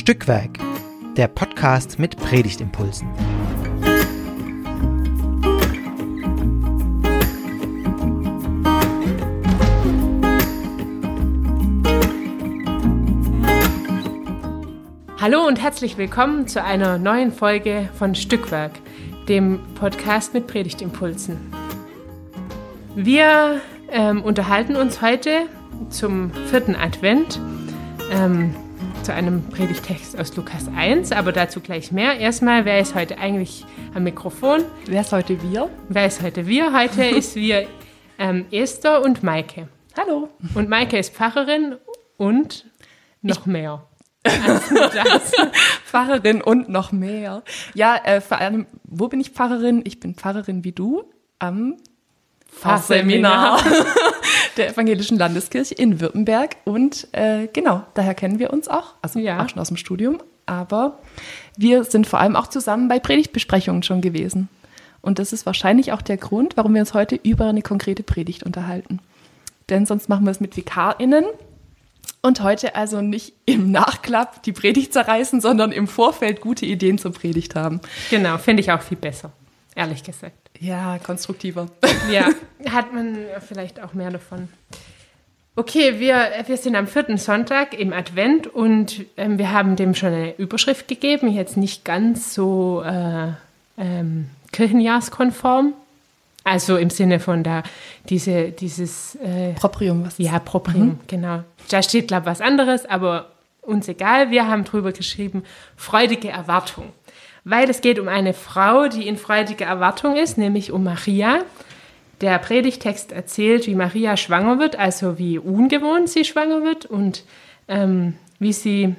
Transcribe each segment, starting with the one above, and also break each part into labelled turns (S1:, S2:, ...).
S1: Stückwerk, der Podcast mit Predigtimpulsen.
S2: Hallo und herzlich willkommen zu einer neuen Folge von Stückwerk, dem Podcast mit Predigtimpulsen. Wir ähm, unterhalten uns heute zum vierten Advent ähm, zu einem Predigtext aus Lukas 1, aber dazu gleich mehr. Erstmal, wer ist heute eigentlich am Mikrofon?
S3: Wer ist heute wir?
S2: Wer ist heute wir? Heute ist wir ähm, Esther und Maike.
S3: Hallo.
S2: Und Maike ist Pfarrerin und noch ich mehr.
S3: Pfarrerin und noch mehr. Ja, äh, vor allem, wo bin ich Pfarrerin? Ich bin Pfarrerin wie du am Fachseminar der Evangelischen Landeskirche in Württemberg. Und äh, genau, daher kennen wir uns auch, also ja. auch schon aus dem Studium. Aber wir sind vor allem auch zusammen bei Predigtbesprechungen schon gewesen. Und das ist wahrscheinlich auch der Grund, warum wir uns heute über eine konkrete Predigt unterhalten. Denn sonst machen wir es mit VikarInnen. Und heute also nicht im Nachklapp die Predigt zerreißen, sondern im Vorfeld gute Ideen zur Predigt haben.
S2: Genau, finde ich auch viel besser, ehrlich gesagt.
S3: Ja, konstruktiver.
S2: Ja, hat man vielleicht auch mehr davon. Okay, wir, wir sind am vierten Sonntag im Advent und ähm, wir haben dem schon eine Überschrift gegeben, jetzt nicht ganz so äh, ähm, kirchenjahrskonform. Also im Sinne von da diese, dieses
S3: äh, Proprium,
S2: was Ja, Proprium, mhm. genau. Da steht, glaube ich, was anderes, aber uns egal. Wir haben drüber geschrieben, freudige Erwartung weil es geht um eine Frau, die in freudiger Erwartung ist, nämlich um Maria. Der Predigtext erzählt, wie Maria schwanger wird, also wie ungewohnt sie schwanger wird und ähm, wie sie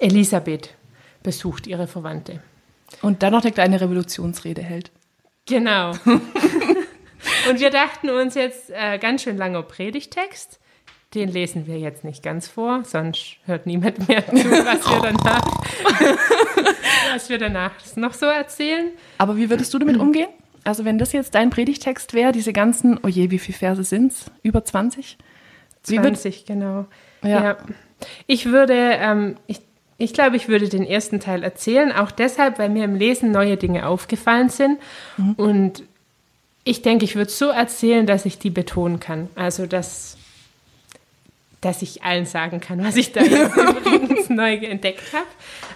S2: Elisabeth besucht, ihre Verwandte.
S3: Und dann noch eine kleine Revolutionsrede hält.
S2: Genau. und wir dachten uns jetzt äh, ganz schön langer Predigtext. Den lesen wir jetzt nicht ganz vor, sonst hört niemand mehr zu, was wir danach, was wir danach noch so erzählen.
S3: Aber wie würdest du damit umgehen? Also wenn das jetzt dein Predigtext wäre, diese ganzen, oh je, wie viele Verse sind es? Über 20?
S2: 20, genau. Ja. ja. Ich würde, ähm, ich, ich glaube, ich würde den ersten Teil erzählen, auch deshalb, weil mir im Lesen neue Dinge aufgefallen sind. Mhm. Und ich denke, ich würde so erzählen, dass ich die betonen kann. Also, dass dass ich allen sagen kann, was ich da jetzt übrigens neu entdeckt habe.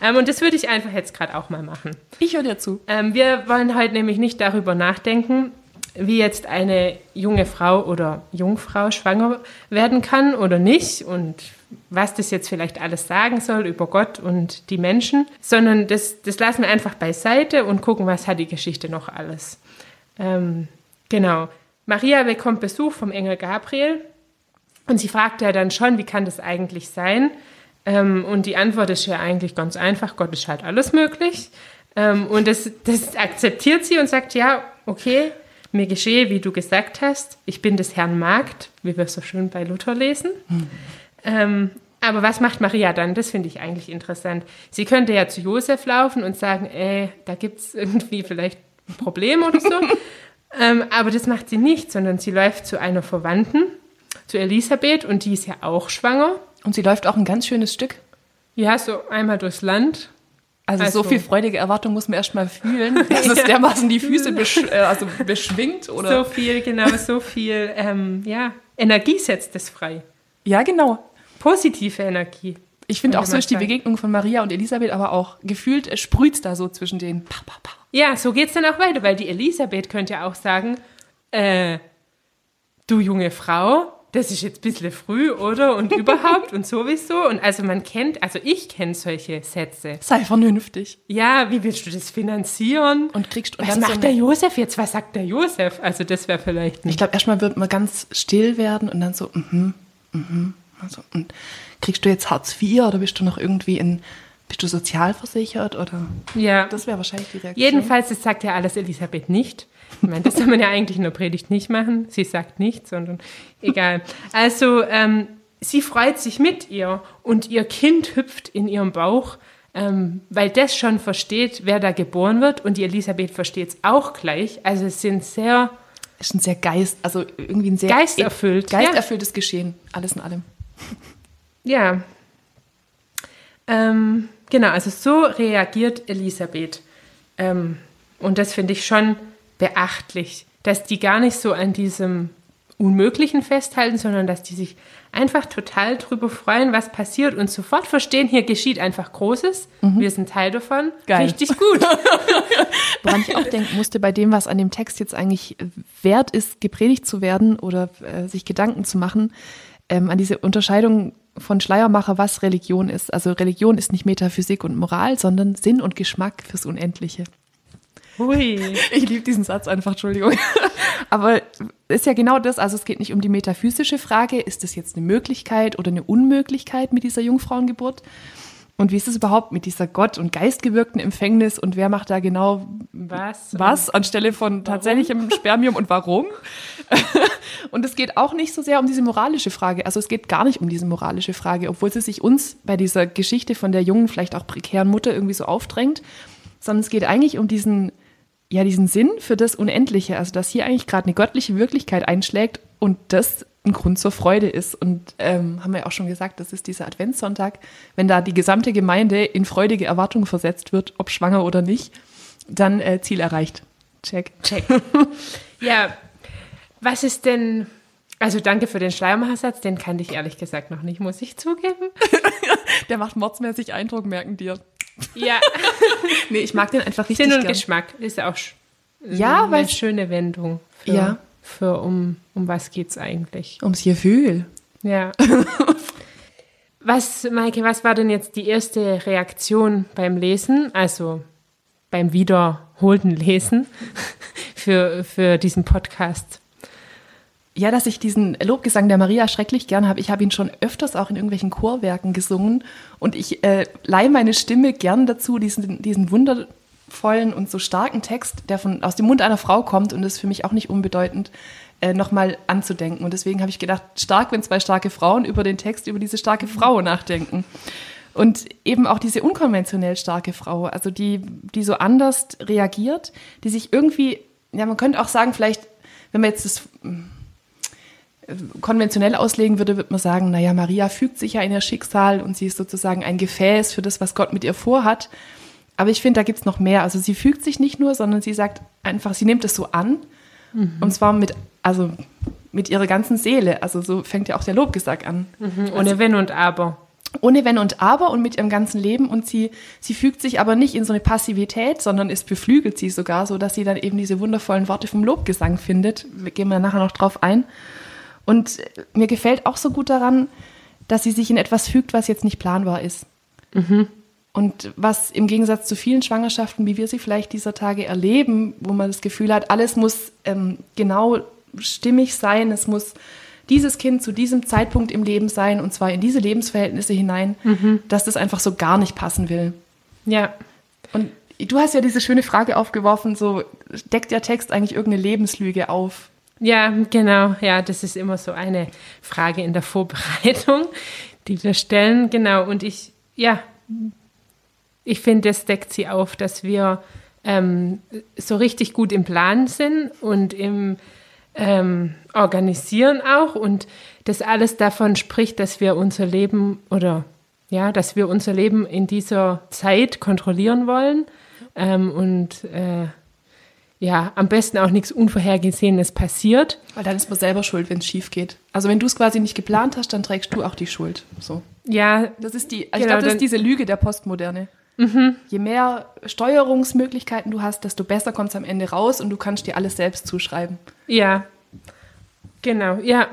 S2: Ähm, und das würde ich einfach jetzt gerade auch mal machen.
S3: Ich höre dir zu.
S2: Ähm, wir wollen heute nämlich nicht darüber nachdenken, wie jetzt eine junge Frau oder Jungfrau schwanger werden kann oder nicht und was das jetzt vielleicht alles sagen soll über Gott und die Menschen, sondern das, das lassen wir einfach beiseite und gucken, was hat die Geschichte noch alles. Ähm, genau. Maria bekommt Besuch vom Engel Gabriel und sie fragte ja dann schon, wie kann das eigentlich sein? Ähm, und die Antwort ist ja eigentlich ganz einfach, Gott ist halt alles möglich. Ähm, und das, das akzeptiert sie und sagt, ja, okay, mir geschehe, wie du gesagt hast, ich bin des Herrn Magd, wie wir so schön bei Luther lesen. Hm. Ähm, aber was macht Maria dann? Das finde ich eigentlich interessant. Sie könnte ja zu Josef laufen und sagen, ey, da gibt es irgendwie vielleicht ein Problem oder so. ähm, aber das macht sie nicht, sondern sie läuft zu einer Verwandten zu Elisabeth und die ist ja auch schwanger.
S3: Und sie läuft auch ein ganz schönes Stück.
S2: Ja, so einmal durchs Land.
S3: Also, also so viel freudige Erwartung muss man erst mal fühlen, dass es dermaßen die Füße besch äh, also beschwingt. Oder?
S2: So viel, genau, so viel ähm, ja, Energie setzt es frei.
S3: Ja, genau.
S2: Positive Energie.
S3: Ich finde auch so ist die Begegnung von Maria und Elisabeth aber auch gefühlt sprüht es da so zwischen den. Pa,
S2: pa, pa. Ja, so geht es dann auch weiter, weil die Elisabeth könnte ja auch sagen, äh, du junge Frau, das ist jetzt ein bisschen früh, oder? Und überhaupt und sowieso. Und also man kennt, also ich kenne solche Sätze.
S3: Sei vernünftig.
S2: Ja, wie willst du das finanzieren?
S3: Und kriegst
S2: du Was macht so der Josef jetzt? Was sagt der Josef? Also das wäre vielleicht
S3: nicht. Ich glaube, erstmal wird man ganz still werden und dann so, mhm, mhm. Also, und kriegst du jetzt Hartz IV oder bist du noch irgendwie in, bist du sozialversichert oder?
S2: Ja.
S3: Das wäre wahrscheinlich die Reaktion.
S2: Jedenfalls, das sagt ja alles Elisabeth nicht. Ich meine, das soll man ja eigentlich in der Predigt nicht machen. Sie sagt nichts, sondern egal. Also, ähm, sie freut sich mit ihr und ihr Kind hüpft in ihrem Bauch, ähm, weil das schon versteht, wer da geboren wird und die Elisabeth versteht es auch gleich. Also, es sind sehr.
S3: Es ist ein sehr Geist, also irgendwie ein sehr
S2: geisterfüllt.
S3: Geisterfülltes ja. Geschehen, alles in allem.
S2: Ja. Ähm, genau, also so reagiert Elisabeth. Ähm, und das finde ich schon beachtlich, dass die gar nicht so an diesem Unmöglichen festhalten, sondern dass die sich einfach total drüber freuen, was passiert und sofort verstehen, hier geschieht einfach Großes. Mhm. Wir sind Teil davon.
S3: Geil.
S2: Richtig gut.
S3: Woran ich auch denken musste, bei dem, was an dem Text jetzt eigentlich wert ist, gepredigt zu werden oder äh, sich Gedanken zu machen, ähm, an diese Unterscheidung von Schleiermacher, was Religion ist. Also Religion ist nicht Metaphysik und Moral, sondern Sinn und Geschmack fürs Unendliche.
S2: Hui.
S3: Ich liebe diesen Satz einfach, Entschuldigung. Aber ist ja genau das, also es geht nicht um die metaphysische Frage, ist das jetzt eine Möglichkeit oder eine Unmöglichkeit mit dieser Jungfrauengeburt? Und wie ist es überhaupt mit dieser Gott- und Geistgewirkten Empfängnis und wer macht da genau
S2: was,
S3: was anstelle von tatsächlichem Spermium und warum? und es geht auch nicht so sehr um diese moralische Frage. Also es geht gar nicht um diese moralische Frage, obwohl sie sich uns bei dieser Geschichte von der jungen, vielleicht auch prekären Mutter irgendwie so aufdrängt, sondern es geht eigentlich um diesen ja diesen Sinn für das Unendliche, also dass hier eigentlich gerade eine göttliche Wirklichkeit einschlägt und das ein Grund zur Freude ist. Und ähm, haben wir ja auch schon gesagt, das ist dieser Adventssonntag, wenn da die gesamte Gemeinde in freudige Erwartung versetzt wird, ob schwanger oder nicht, dann äh, Ziel erreicht. Check.
S2: Check. ja, was ist denn, also danke für den Schleiermachersatz, den kannte ich ehrlich gesagt noch nicht, muss ich zugeben.
S3: Der macht mordsmäßig Eindruck, merken dir.
S2: Ja.
S3: nee, ich mag den einfach richtig
S2: Sinn und
S3: gern.
S2: Geschmack ist auch
S3: ja,
S2: eine schöne Wendung. Für,
S3: ja.
S2: Für um, um was geht's eigentlich?
S3: Ums Gefühl.
S2: Ja. was, Maike, was war denn jetzt die erste Reaktion beim Lesen, also beim wiederholten Lesen für, für diesen Podcast?
S3: Ja, dass ich diesen Lobgesang der Maria schrecklich gern habe. Ich habe ihn schon öfters auch in irgendwelchen Chorwerken gesungen und ich äh, leihe meine Stimme gern dazu, diesen, diesen wundervollen und so starken Text, der von, aus dem Mund einer Frau kommt und ist für mich auch nicht unbedeutend, äh, nochmal anzudenken. Und deswegen habe ich gedacht, stark, wenn zwei starke Frauen über den Text, über diese starke Frau nachdenken. Und eben auch diese unkonventionell starke Frau, also die, die so anders reagiert, die sich irgendwie, ja, man könnte auch sagen, vielleicht, wenn man jetzt das konventionell auslegen würde, würde man sagen, naja, Maria fügt sich ja in ihr Schicksal und sie ist sozusagen ein Gefäß für das, was Gott mit ihr vorhat. Aber ich finde, da gibt es noch mehr. Also sie fügt sich nicht nur, sondern sie sagt einfach, sie nimmt es so an. Mhm. Und zwar mit, also mit ihrer ganzen Seele. Also so fängt ja auch der Lobgesang an.
S2: Mhm, ohne also, Wenn und Aber.
S3: Ohne Wenn und Aber und mit ihrem ganzen Leben. Und sie, sie fügt sich aber nicht in so eine Passivität, sondern es beflügelt sie sogar, so dass sie dann eben diese wundervollen Worte vom Lobgesang findet. Wir gehen wir nachher noch drauf ein. Und mir gefällt auch so gut daran, dass sie sich in etwas fügt, was jetzt nicht planbar ist. Mhm. Und was im Gegensatz zu vielen Schwangerschaften, wie wir sie vielleicht dieser Tage erleben, wo man das Gefühl hat, alles muss ähm, genau stimmig sein, es muss dieses Kind zu diesem Zeitpunkt im Leben sein und zwar in diese Lebensverhältnisse hinein, mhm. dass das einfach so gar nicht passen will.
S2: Ja.
S3: Und du hast ja diese schöne Frage aufgeworfen, so deckt der Text eigentlich irgendeine Lebenslüge auf?
S2: Ja, genau. Ja, das ist immer so eine Frage in der Vorbereitung, die wir stellen. Genau. Und ich, ja, ich finde, das deckt sie auf, dass wir ähm, so richtig gut im Plan sind und im ähm, Organisieren auch und das alles davon spricht, dass wir unser Leben oder ja, dass wir unser Leben in dieser Zeit kontrollieren wollen ähm, und äh, ja, am besten auch nichts Unvorhergesehenes passiert.
S3: Weil dann ist man selber schuld, wenn es schief geht. Also wenn du es quasi nicht geplant hast, dann trägst du auch die Schuld. So.
S2: Ja.
S3: Das ist die, also genau, ich glaube, das ist diese Lüge der Postmoderne. Mhm. Je mehr Steuerungsmöglichkeiten du hast, desto besser kommt es am Ende raus und du kannst dir alles selbst zuschreiben.
S2: Ja. Genau, ja.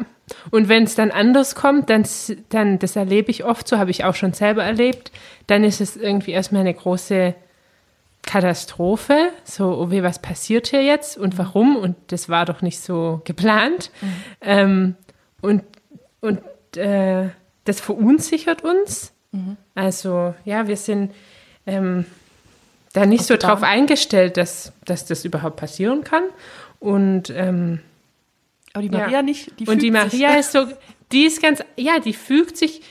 S2: Und wenn es dann anders kommt, dann, dann, das erlebe ich oft, so habe ich auch schon selber erlebt, dann ist es irgendwie erstmal eine große Katastrophe, so, oh weh, was passiert hier jetzt und warum? Und das war doch nicht so geplant. Mhm. Ähm, und und äh, das verunsichert uns. Mhm. Also, ja, wir sind ähm, da nicht so drauf eingestellt, dass, dass das überhaupt passieren kann. Und ähm,
S3: aber die Maria ja. nicht.
S2: Die und die Maria sich. ist so, die ist ganz, ja, die fügt sich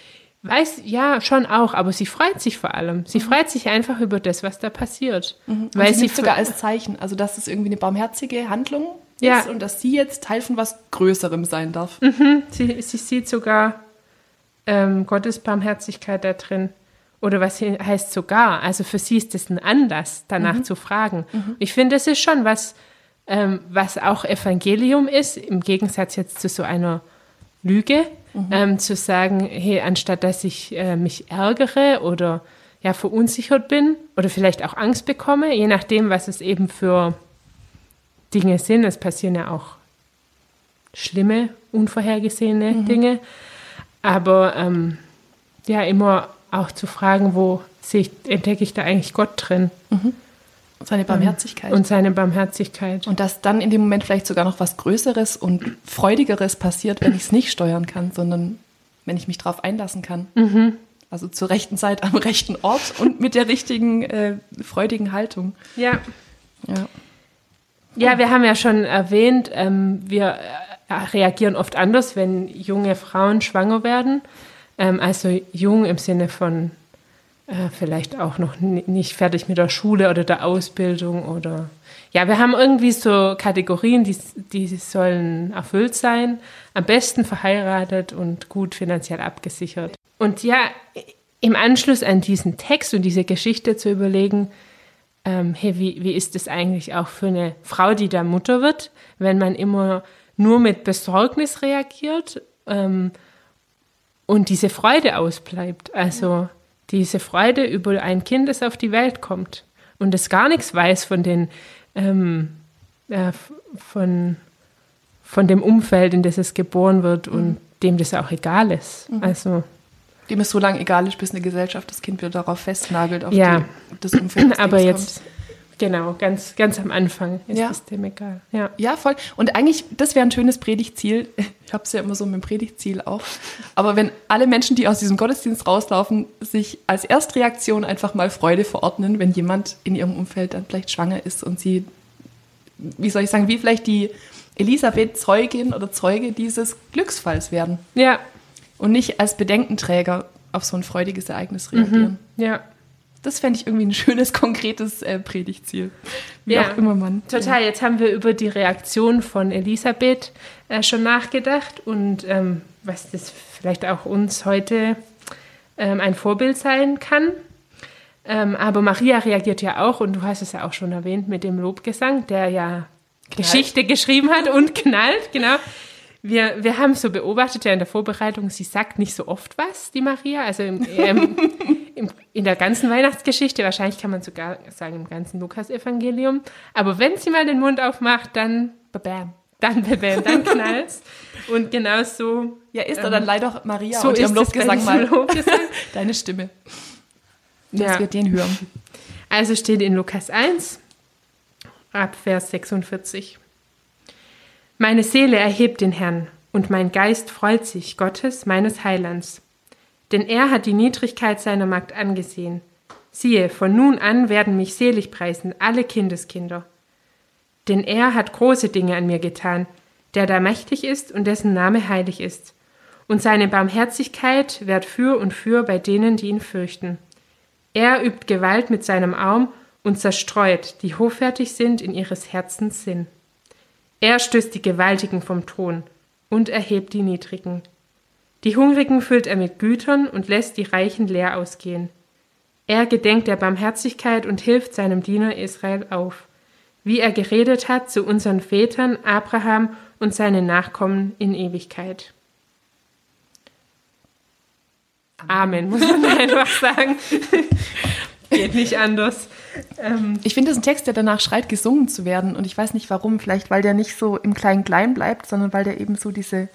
S2: Weiß, ja, schon auch, aber sie freut sich vor allem. Sie mhm. freut sich einfach über das, was da passiert.
S3: Mhm. Weil sie, sie sogar als Zeichen, also dass es irgendwie eine barmherzige Handlung ja. ist und dass sie jetzt Teil von was Größerem sein darf.
S2: Mhm. Sie, sie sieht sogar ähm, Gottes Barmherzigkeit da drin. oder was heißt sogar? Also für sie ist es ein Anlass, danach zu fragen. Ich finde, das ist schon was, ähm, was auch Evangelium ist, im Gegensatz jetzt zu so einer Lüge, ähm, zu sagen, hey, anstatt dass ich äh, mich ärgere oder ja verunsichert bin oder vielleicht auch Angst bekomme, je nachdem, was es eben für Dinge sind. Es passieren ja auch schlimme, unvorhergesehene Dinge. Aber ähm, ja, immer auch zu fragen, wo sehe ich, entdecke ich da eigentlich Gott drin
S3: Seine Barmherzigkeit.
S2: und seine Barmherzigkeit.
S3: Und dass dann in dem Moment vielleicht sogar noch was Größeres und Freudigeres passiert, wenn ich es nicht steuern kann, sondern wenn ich mich darauf einlassen kann. Also zur rechten Zeit am rechten Ort und mit der richtigen äh, freudigen Haltung.
S2: Ja.
S3: Ja.
S2: Ja, wir haben ja schon erwähnt, ähm, wir äh, reagieren oft anders, wenn junge Frauen schwanger werden. Ähm, also jung im Sinne von äh, vielleicht auch noch ni- nicht fertig mit der Schule oder der Ausbildung oder ja, wir haben irgendwie so Kategorien, die, die sollen erfüllt sein, am besten verheiratet und gut finanziell abgesichert. Und ja, im Anschluss an diesen Text und diese Geschichte zu überlegen, ähm, hey, wie, wie ist es eigentlich auch für eine Frau, die da Mutter wird, wenn man immer nur mit Besorgnis reagiert ähm, und diese Freude ausbleibt. Also diese Freude über ein Kind, das auf die Welt kommt und das gar nichts weiß von den ähm, äh, von, von dem Umfeld, in das es geboren wird und dem das auch egal ist. Also
S3: Dem es so lange egal ist, bis eine Gesellschaft das Kind wieder darauf festnagelt, auf
S2: Ja.
S3: die, das Umfeld.
S2: aber jetzt, genau, ganz, ganz am Anfang ist
S3: Ja.
S2: es dem egal. Ja.
S3: Ja, voll. Und eigentlich, das wäre ein schönes Predigtziel. Ich habe es ja immer so mit dem Predigtziel auch. Aber wenn alle Menschen, die aus diesem Gottesdienst rauslaufen, sich als Erstreaktion einfach mal Freude verordnen, wenn jemand in ihrem Umfeld dann vielleicht schwanger ist und sie, wie soll ich sagen, wie vielleicht die Elisabeth Zeugin oder Zeuge dieses Glücksfalls werden
S2: ja,
S3: und nicht als Bedenkenträger auf so ein freudiges Ereignis reagieren.
S2: ja.
S3: Das fände ich irgendwie ein schönes, konkretes äh, Predigtziel. Wie
S2: Ja,
S3: auch immer man.
S2: Total, jetzt haben wir über die Reaktion von Elisabeth äh, schon nachgedacht und ähm, was das vielleicht auch uns heute ähm, ein Vorbild sein kann. Ähm, aber Maria reagiert ja auch, und du hast es ja auch schon erwähnt, mit dem Lobgesang, der ja Geschichte geschrieben hat und knallt, genau. Wir, wir haben so beobachtet ja in der Vorbereitung, sie sagt nicht so oft was, die Maria. Also im, ähm, im, in der ganzen Weihnachtsgeschichte, wahrscheinlich kann man sogar sagen im ganzen Lukas-Evangelium. Aber wenn sie mal den Mund aufmacht, dann bam, dann bam, dann knallt's. Und genau so,
S3: Ja, ist er dann leider Maria
S2: so
S3: und ihrem
S2: es
S3: Lobgesang mal
S2: Lobgesang.
S3: deine Stimme. Dass
S2: Ja.
S3: wir den hören.
S2: Also steht in Lukas 1, ab Vers 46. Meine Seele erhebt den Herrn, und mein Geist freut sich Gottes, meines Heilands. Denn er hat die Niedrigkeit seiner Magd angesehen. Siehe, von nun an werden mich selig preisen alle Kindeskinder. Denn er hat große Dinge an mir getan, der da mächtig ist und dessen Name heilig ist. Und seine Barmherzigkeit währt für und für bei denen, die ihn fürchten. Er übt Gewalt mit seinem Arm und zerstreut, die hoffärtig sind in ihres Herzens Sinn. Er stößt die Gewaltigen vom Thron und erhebt die Niedrigen. Die Hungrigen füllt er mit Gütern und lässt die Reichen leer ausgehen. Er gedenkt der Barmherzigkeit und hilft seinem Diener Israel auf, wie er geredet hat zu unseren Vätern Abraham und seinen Nachkommen in Ewigkeit. Amen, muss man einfach sagen. Geht nicht anders. Ähm,
S3: Ich finde, das ist ein Text, der danach schreit, gesungen zu werden. Und ich weiß nicht warum. Vielleicht, weil der nicht so im Klein-Klein bleibt, sondern weil der eben so diese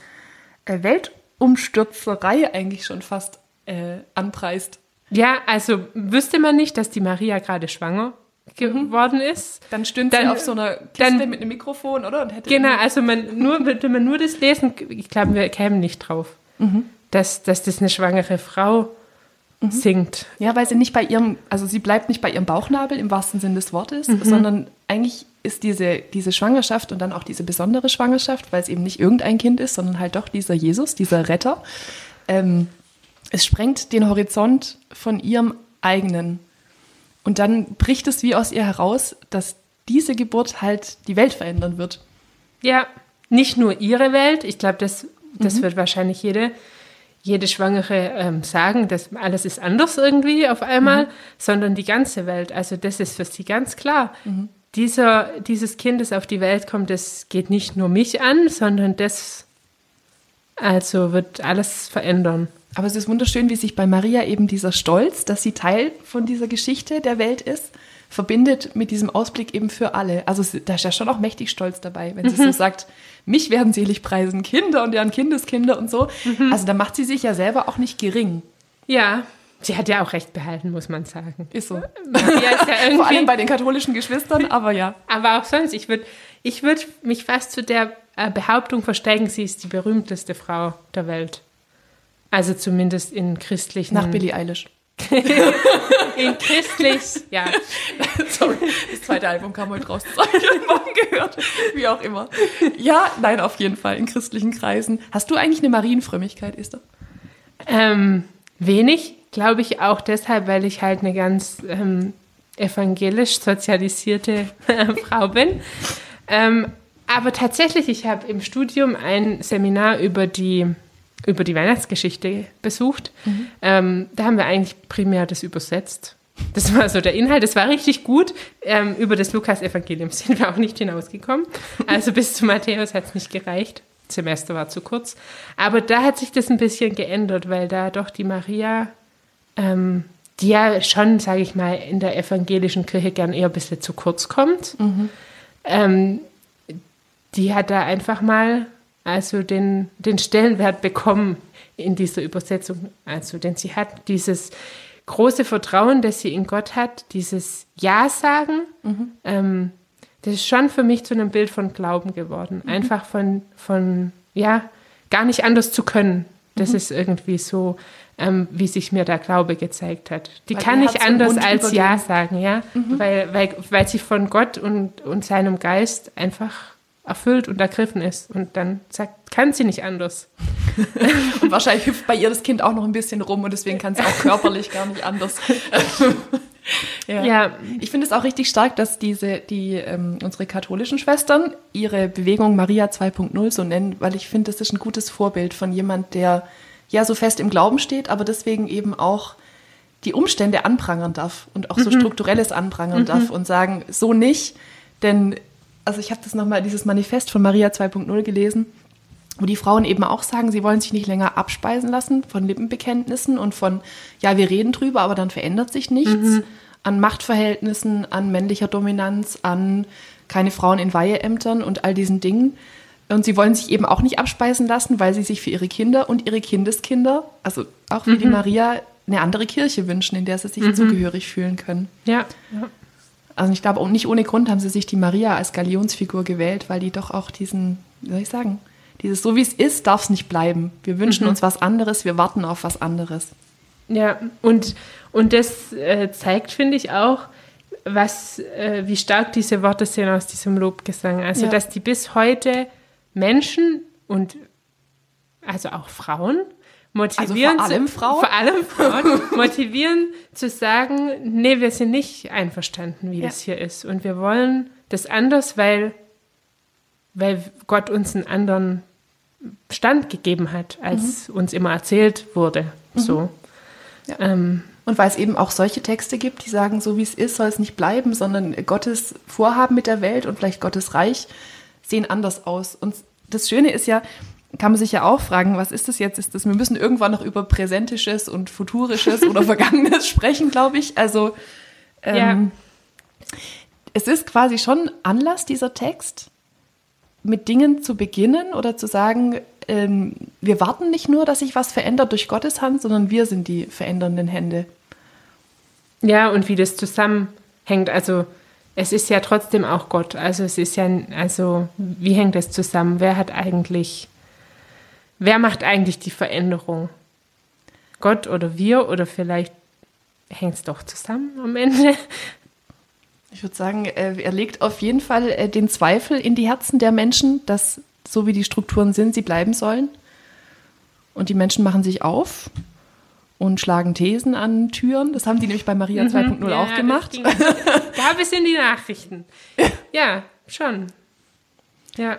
S3: äh, Weltumstürzerei eigentlich schon fast äh, anpreist.
S2: ja, also wüsste man nicht, dass die Maria gerade schwanger geworden ist.
S3: Dann stünde
S2: Dann-
S3: sie auf so einer Kiste
S2: dann-
S3: mit einem Mikrofon, oder?
S2: Genau, also man nur, würde man nur das lesen, ich glaube, wir kämen nicht drauf, dass, dass das eine schwangere Frau singt.
S3: Ja, weil sie nicht bei ihrem, also sie bleibt nicht bei ihrem Bauchnabel im wahrsten Sinn des Wortes, sondern eigentlich ist diese, diese Schwangerschaft und dann auch diese besondere Schwangerschaft, weil es eben nicht irgendein Kind ist, sondern halt doch dieser Jesus, dieser Retter, ähm, es sprengt den Horizont von ihrem eigenen. Und dann bricht es wie aus ihr heraus, dass diese Geburt halt die Welt verändern wird.
S2: Ja, nicht nur ihre Welt, ich glaube, das, das wird wahrscheinlich jede, jede Schwangere ähm, sagen, dass alles ist anders irgendwie auf einmal, mhm. sondern die ganze Welt. Also das ist für sie ganz klar. Mhm. Dieser, dieses Kind, das auf die Welt kommt, das geht nicht nur mich an, sondern das also wird alles verändern.
S3: Aber es ist wunderschön, wie sich bei Maria eben dieser Stolz, dass sie Teil von dieser Geschichte der Welt ist, verbindet mit diesem Ausblick eben für alle. Also da ist ja schon auch mächtig Stolz dabei, wenn sie mhm. so sagt, mich werden selig preisen, Kinder und deren Kindeskinder und so. Mhm. Also da macht sie sich ja selber auch nicht gering.
S2: Ja, Sie hat ja auch recht behalten, muss man sagen.
S3: Ist so. Ja Vor allem bei den katholischen Geschwistern, aber ja.
S2: Aber auch sonst, ich würde ich würd mich fast zu der äh, Behauptung versteigen, sie ist die berühmteste Frau der Welt. Also zumindest in christlichen.
S3: Nach Billie Eilish.
S2: in christlich, ja.
S3: Sorry, das zweite Album kam heute raus, das habe ich morgen gehört. Wie auch immer. Ja, nein, auf jeden Fall, in christlichen Kreisen. Hast du eigentlich eine Marienfrömmigkeit, Esther?
S2: Ähm, wenig, glaube ich auch deshalb, weil ich halt eine ganz ähm, evangelisch sozialisierte äh, Frau bin. Ähm, aber tatsächlich, ich habe im Studium ein Seminar über die über die Weihnachtsgeschichte besucht. Mhm. Ähm, da haben wir eigentlich primär das übersetzt. Das war so der Inhalt. Das war richtig gut. Ähm, über das Lukas-Evangelium sind wir auch nicht hinausgekommen. Also bis zu Matthäus hat es nicht gereicht. Das Semester war zu kurz. Aber da hat sich das ein bisschen geändert, weil da doch die Maria, ähm, die ja schon, sage ich mal, in der evangelischen Kirche gern eher ein bisschen zu kurz kommt, mhm. ähm, die hat da einfach mal also den, den Stellenwert bekommen in dieser Übersetzung. Also, denn sie hat dieses große Vertrauen, das sie in Gott hat, dieses Ja sagen, mhm. ähm, das ist schon für mich zu einem Bild von Glauben geworden. Mhm. Einfach von, von, ja, gar nicht anders zu können. Das mhm. ist irgendwie so, ähm, wie sich mir der Glaube gezeigt hat. Die weil kann nicht anders als Ja sagen, ja, mhm. weil, weil, weil sie von Gott und, und seinem Geist einfach erfüllt und ergriffen ist. Und dann sagt, kann sie nicht anders.
S3: und wahrscheinlich hüpft bei ihr das Kind auch noch ein bisschen rum und deswegen kann sie auch körperlich gar nicht anders. ja. ja. Ich finde es auch richtig stark, dass diese, die, ähm, unsere katholischen Schwestern ihre Bewegung Maria 2.0 so nennen, weil ich finde, das ist ein gutes Vorbild von jemand, der ja so fest im Glauben steht, aber deswegen eben auch die Umstände anprangern darf und auch so mhm. strukturelles anprangern mhm. darf und sagen, so nicht, denn also ich habe das nochmal, dieses Manifest von Maria 2.0 gelesen, wo die Frauen eben auch sagen, sie wollen sich nicht länger abspeisen lassen von Lippenbekenntnissen und von, ja, wir reden drüber, aber dann verändert sich nichts. Mhm. An Machtverhältnissen, an männlicher Dominanz, an keine Frauen in Weiheämtern und all diesen Dingen. Und sie wollen sich eben auch nicht abspeisen lassen, weil sie sich für ihre Kinder und ihre Kindeskinder, also auch für mhm. die Maria, eine andere Kirche wünschen, in der sie sich mhm. zugehörig fühlen können.
S2: Ja. ja.
S3: Also ich glaube, nicht ohne Grund haben sie sich die Maria als Galionsfigur gewählt, weil die doch auch diesen, wie soll ich sagen, dieses so wie es ist, darf es nicht bleiben. Wir wünschen mhm. uns was anderes, wir warten auf was anderes.
S2: Ja, und, und das äh, zeigt, finde ich, auch, was, äh, wie stark diese Worte sind aus diesem Lobgesang. Also, ja. dass die bis heute Menschen und also auch Frauen motivieren,
S3: also vor allem Frauen,
S2: vor allem Frauen motivieren zu sagen, nee, wir sind nicht einverstanden, wie ja. das hier ist. Und wir wollen das anders, weil, weil Gott uns einen anderen Stand gegeben hat, als mhm. uns immer erzählt wurde. Mhm. So.
S3: Ja. Ähm, und weil es eben auch solche Texte gibt, die sagen, so wie es ist, soll es nicht bleiben, sondern Gottes Vorhaben mit der Welt und vielleicht Gottes Reich sehen anders aus. Und das Schöne ist ja, kann man sich ja auch fragen, was ist das jetzt? Ist das, wir müssen irgendwann noch über Präsentisches und Futurisches oder Vergangenes sprechen, glaube ich. Also ähm, ja. es ist quasi schon Anlass, dieser Text, mit Dingen zu beginnen oder zu sagen, ähm, wir warten nicht nur, dass sich was verändert durch Gottes Hand, sondern wir sind die verändernden Hände.
S2: Ja, und wie das zusammenhängt. Also es ist ja trotzdem auch Gott. Also es ist ja, also wie hängt das zusammen? Wer hat eigentlich Wer macht eigentlich die Veränderung? Gott oder wir oder vielleicht hängt es doch zusammen am Ende?
S3: Ich würde sagen, äh, er legt auf jeden Fall äh, den Zweifel in die Herzen der Menschen, dass so wie die Strukturen sind, sie bleiben sollen. Und die Menschen machen sich auf und schlagen Thesen an Türen. Das haben die nämlich bei Maria 2.0 mhm. ja, auch gemacht.
S2: Da bis in die Nachrichten. Ja, schon. Ja.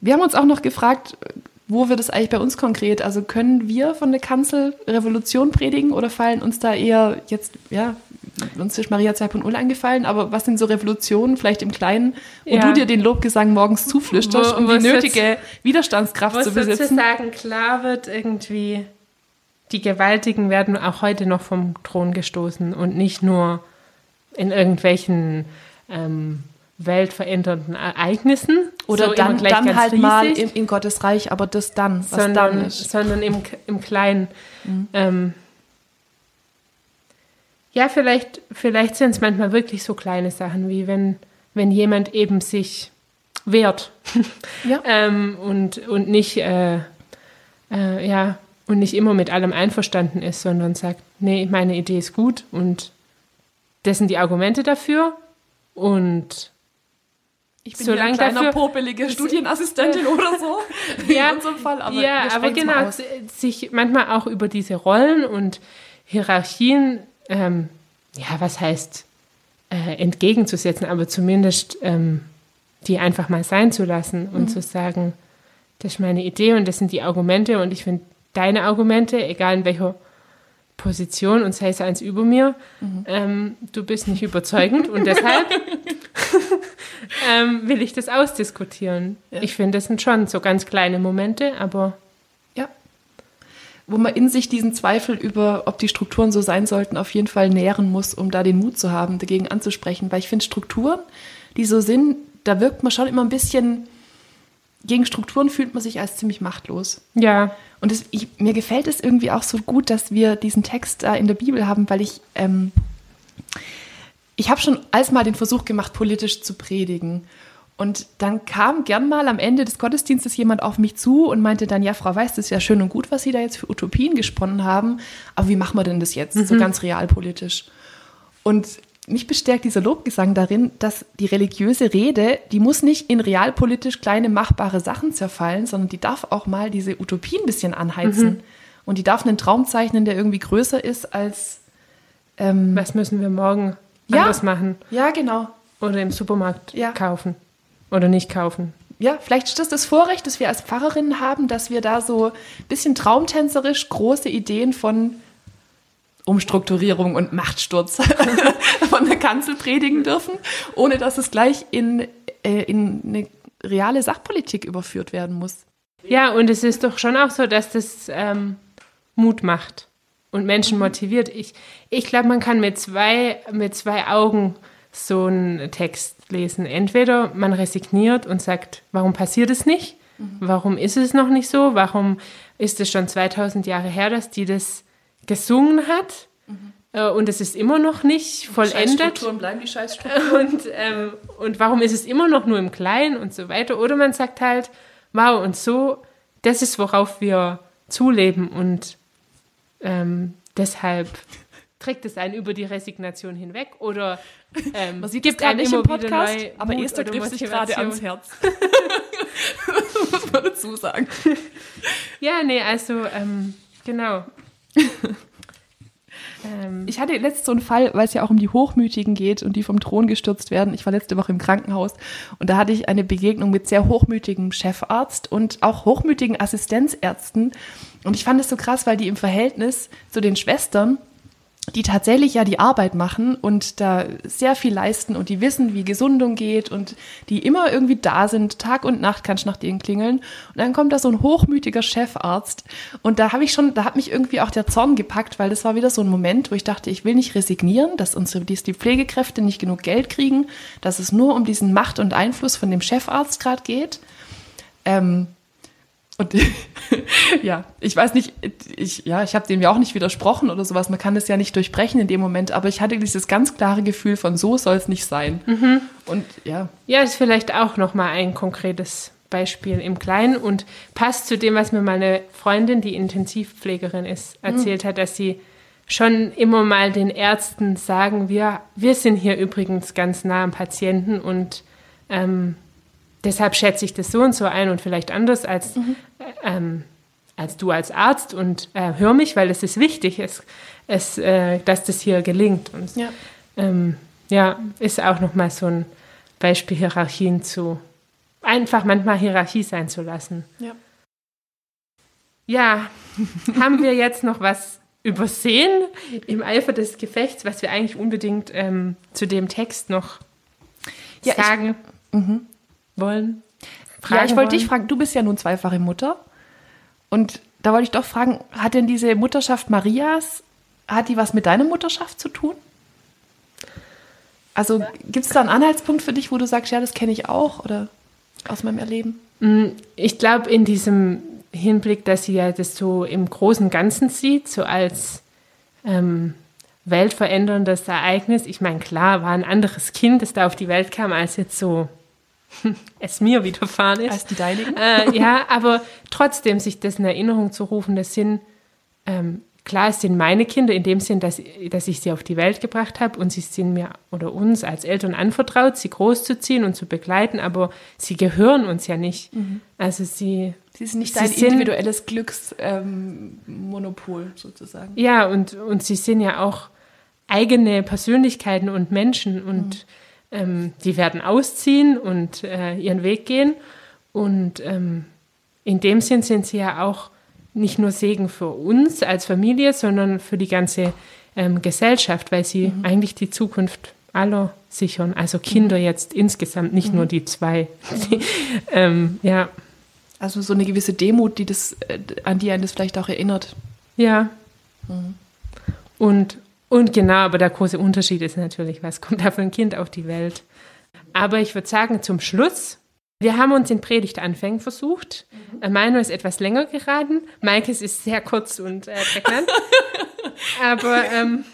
S3: Wir haben uns auch noch gefragt, wo wird es eigentlich bei uns konkret? Also können wir von der Kanzel Revolution predigen oder fallen uns da eher jetzt, ja, uns ist Maria 2.0 eingefallen, aber was sind so Revolutionen, vielleicht im Kleinen, wo
S2: Ja.
S3: du dir den Lobgesang morgens zuflüsterst, um die nötige Widerstandskraft
S2: Wo
S3: zu besitzen?
S2: sozusagen klar wird, irgendwie, die Gewaltigen werden auch heute noch vom Thron gestoßen und nicht nur in irgendwelchen ähm, weltverändernden Ereignissen.
S3: Oder
S2: so
S3: dann, dann halt mal
S2: riesig,
S3: in, Gottes Reich, aber das dann, was
S2: sondern,
S3: dann ist. Mhm.
S2: sondern im, im Kleinen. Ähm, ja, vielleicht, vielleicht sind es manchmal wirklich so kleine Sachen, wie wenn, wenn jemand eben sich wehrt
S3: Ja.
S2: ähm, und, und nicht, äh, äh, ja, und nicht immer mit allem einverstanden ist, sondern sagt, nee, meine Idee ist gut und das sind die Argumente dafür und
S3: Ich bin
S2: Solange
S3: hier ein kleiner,
S2: dafür-
S3: popelige Studienassistentin oder so,
S2: Ja,
S3: in unserem Fall. Aber
S2: ja, aber genau, sich manchmal auch über diese Rollen und Hierarchien, ähm, ja, was heißt äh, entgegenzusetzen, aber zumindest ähm, die einfach mal sein zu lassen und zu sagen, das ist meine Idee und das sind die Argumente und ich finde deine Argumente, egal in welcher Position und sei es eins über mir, ähm, du bist nicht überzeugend und deshalb ähm, will ich das ausdiskutieren.
S3: Ja.
S2: Ich finde, das sind schon so ganz kleine Momente, aber
S3: Ja. Wo man in sich diesen Zweifel über, ob die Strukturen so sein sollten, auf jeden Fall nähren muss, um da den Mut zu haben, dagegen anzusprechen. Weil ich finde, Strukturen, die so sind, da wirkt man schon immer ein bisschen, gegen Strukturen fühlt man sich als ziemlich machtlos.
S2: ja,
S3: Und es, ich, mir gefällt es irgendwie auch so gut, dass wir diesen Text da in der Bibel haben, weil ich, ähm, ich habe schon als mal den Versuch gemacht, politisch zu predigen. Und dann kam gern mal am Ende des Gottesdienstes jemand auf mich zu und meinte dann, ja, Frau Weiß, das ist ja schön und gut, was Sie da jetzt für Utopien gesponnen haben, aber wie machen wir denn das jetzt, so ganz realpolitisch? Und mich bestärkt dieser Lobgesang darin, dass die religiöse Rede, die muss nicht in realpolitisch kleine machbare Sachen zerfallen, sondern die darf auch mal diese Utopie ein bisschen anheizen. Und die darf einen Traum zeichnen, der irgendwie größer ist als. Ähm,
S2: was müssen wir morgen
S3: Ja.
S2: anders machen
S3: ja, genau.
S2: oder im Supermarkt
S3: Ja.
S2: kaufen oder nicht kaufen.
S3: Ja, vielleicht ist das das Vorrecht, das wir als Pfarrerinnen haben, dass wir da so ein bisschen traumtänzerisch große Ideen von Umstrukturierung und Machtsturz von der Kanzel predigen dürfen, ohne dass es gleich in, äh, in eine reale Sachpolitik überführt werden muss.
S2: Ja, und es ist doch schon auch so, dass das ähm, Mut macht und Menschen motiviert. Ich, ich glaube, man kann mit zwei, mit zwei Augen so einen Text lesen. Entweder man resigniert und sagt, warum passiert es nicht? Warum ist es noch nicht so? Warum ist es schon 2000 Jahre her, dass die das gesungen hat? Äh, Und es ist immer noch nicht vollendet.
S3: bleiben die Scheißstrukturen.
S2: Und, ähm, und warum ist es immer noch nur im Kleinen und so weiter? Oder man sagt halt, wow, und so, das ist, worauf wir zuleben und ähm, deshalb trägt es einen über die Resignation hinweg oder ähm,
S3: Man sieht
S2: gibt einen
S3: nicht im Podcast,
S2: neu
S3: aber
S2: Mut
S3: Esther trifft sich gerade ans Herz. muss man dazu sagen.
S2: Ja, nee, also ähm, genau. Ähm,
S3: Ich hatte letzt so einen Fall, weil es ja auch um die Hochmütigen geht und die vom Thron gestürzt werden. Ich war letzte Woche im Krankenhaus und da hatte ich eine Begegnung mit sehr hochmütigem Chefarzt und auch hochmütigen Assistenzärzten. Und ich fand es so krass, weil die im Verhältnis zu den Schwestern, die tatsächlich ja die Arbeit machen und da sehr viel leisten und die wissen, wie Gesundung geht und die immer irgendwie da sind, Tag und Nacht kannst du nach denen klingeln. Und dann kommt da so ein hochmütiger Chefarzt und da habe ich schon, da hat mich irgendwie auch der Zorn gepackt, weil das war wieder so ein Moment, wo ich dachte, ich will nicht resignieren, dass unsere, die Pflegekräfte nicht genug Geld kriegen, dass es nur um diesen Macht und Einfluss von dem Chefarzt gerade geht. Ähm, und ja, ich weiß nicht, ich, ja, ich habe dem ja auch nicht widersprochen oder sowas. Man kann das ja nicht durchbrechen in dem Moment, aber ich hatte dieses ganz klare Gefühl von so soll es nicht sein. Und ja,
S2: Ja, ist vielleicht auch nochmal ein konkretes Beispiel im Kleinen und passt zu dem, was mir meine Freundin, die Intensivpflegerin ist, erzählt hat, dass sie schon immer mal den Ärzten sagen, wir, wir sind hier übrigens ganz nah am Patienten und ähm, deshalb schätze ich das so und so ein und vielleicht anders als, äh, ähm, als du als Arzt und äh, hör mich, weil es ist wichtig, es, es, äh, dass das hier gelingt. Und
S3: ja.
S2: ähm, ja, ist auch nochmal so ein Beispiel, Hierarchien zu, einfach manchmal Hierarchie sein zu lassen.
S3: ja.
S2: ja, haben wir jetzt noch was übersehen im Eifer des Gefechts, was wir eigentlich unbedingt ähm, zu dem Text noch
S3: Ja, ich-
S2: sagen wollen?
S3: ja, ich wollte dich fragen, du bist ja nun zweifache Mutter. Und da wollte ich doch fragen, hat denn diese Mutterschaft Marias, hat die was mit deiner Mutterschaft zu tun? Also gibt es da einen Anhaltspunkt für dich, wo du sagst, ja, das kenne ich auch oder aus meinem Erleben?
S2: Ich glaube, in diesem Hinblick, dass sie ja das so im großen und Ganzen sieht, so als ähm, weltveränderndes Ereignis. Ich meine, klar, war ein anderes Kind, das da auf die Welt kam, als jetzt so es mir widerfahren ist.
S3: Als die deinigen?
S2: Äh, ja, aber trotzdem sich das in Erinnerung zu rufen, das sind, ähm, klar, es sind meine Kinder in dem Sinn, dass, dass ich sie auf die Welt gebracht habe und sie sind mir oder uns als Eltern anvertraut, sie großzuziehen und zu begleiten, aber sie gehören uns ja nicht. Also sie,
S3: Sie sind nicht
S2: Sie
S3: dein individuelles Glücksmonopol sozusagen.
S2: ja, und, und sie sind ja auch eigene Persönlichkeiten und Menschen und ähm, die werden ausziehen und äh, ihren Weg gehen. Und ähm, in dem Sinn sind sie ja auch nicht nur Segen für uns als Familie, sondern für die ganze ähm, Gesellschaft, weil sie eigentlich die Zukunft aller sichern. Also Kinder jetzt insgesamt, nicht nur die zwei. ähm, ja,
S3: Also so eine gewisse Demut, die das, äh, an die einen das vielleicht auch erinnert.
S2: Ja. Und, und genau, aber der große Unterschied ist natürlich, was kommt da für ein Kind auf die Welt. Aber ich würde sagen, zum Schluss, wir haben uns in Predigtanfängen versucht. Äh, Meiner ist etwas länger geraten. Maikes ist sehr kurz und äh, prägnant. aber ähm,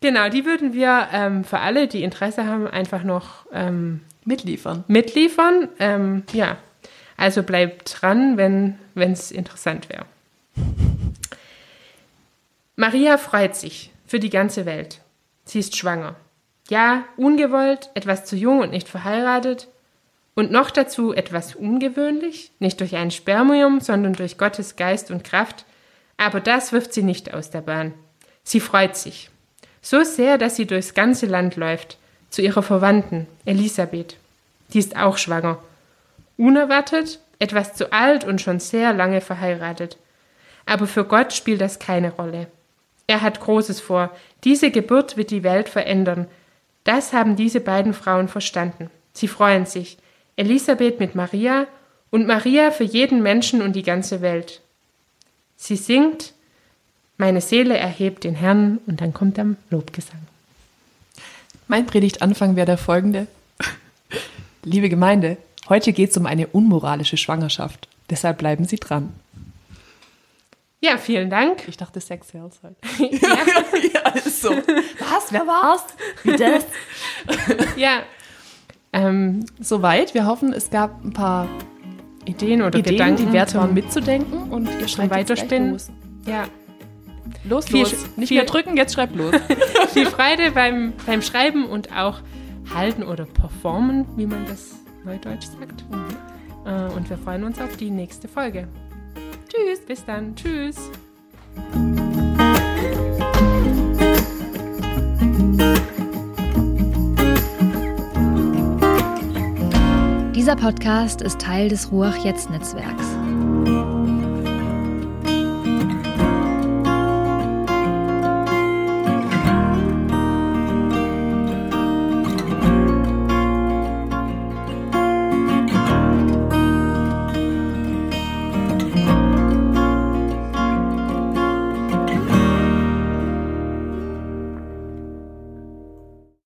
S2: genau, die würden wir ähm, für alle, die Interesse haben, einfach noch ähm,
S3: Mitliefern.
S2: mitliefern. Ähm, ja, also bleibt dran, wenn es interessant wäre. Maria freut sich für die ganze Welt. Sie ist schwanger. Ja, ungewollt, etwas zu jung und nicht verheiratet. Und noch dazu etwas ungewöhnlich, nicht durch ein Spermium, sondern durch Gottes Geist und Kraft. Aber das wirft sie nicht aus der Bahn. Sie freut sich. So sehr, dass sie durchs ganze Land läuft, zu ihrer Verwandten, Elisabeth. Die ist auch schwanger. Unerwartet, etwas zu alt und schon sehr lange verheiratet. Aber für Gott spielt das keine Rolle. Er hat Großes vor. Diese Geburt wird die Welt verändern. Das haben diese beiden Frauen verstanden. Sie freuen sich. Elisabeth mit Maria und Maria für jeden Menschen und die ganze Welt. Sie singt, meine Seele erhebt den Herrn und dann kommt am Lobgesang.
S3: Mein Predigtanfang wäre der folgende. Liebe Gemeinde, heute geht es um eine unmoralische Schwangerschaft. Deshalb bleiben Sie dran.
S2: Ja, vielen Dank.
S3: Ich dachte Sex Sales halt. ja, ist so. Was? Wer war's? Wie das?
S2: Ja, ähm,
S3: Soweit. Wir hoffen, es gab ein paar
S2: Ideen oder
S3: Ideen,
S2: Gedanken
S3: die wert waren mitzudenken und ihr schreibt
S2: Weiterspinnen.
S3: los.
S2: Ja,
S3: Los,
S2: Viel-
S3: los. Nicht
S2: viel-
S3: mehr drücken, jetzt schreibt los.
S2: viel Freude beim, beim Schreiben und auch halten oder performen, wie man das neudeutsch sagt. Äh, und wir freuen uns auf die nächste Folge. Tschüss. Bis dann. Tschüss.
S4: Dieser Podcast ist Teil des Ruach Jetzt Netzwerks.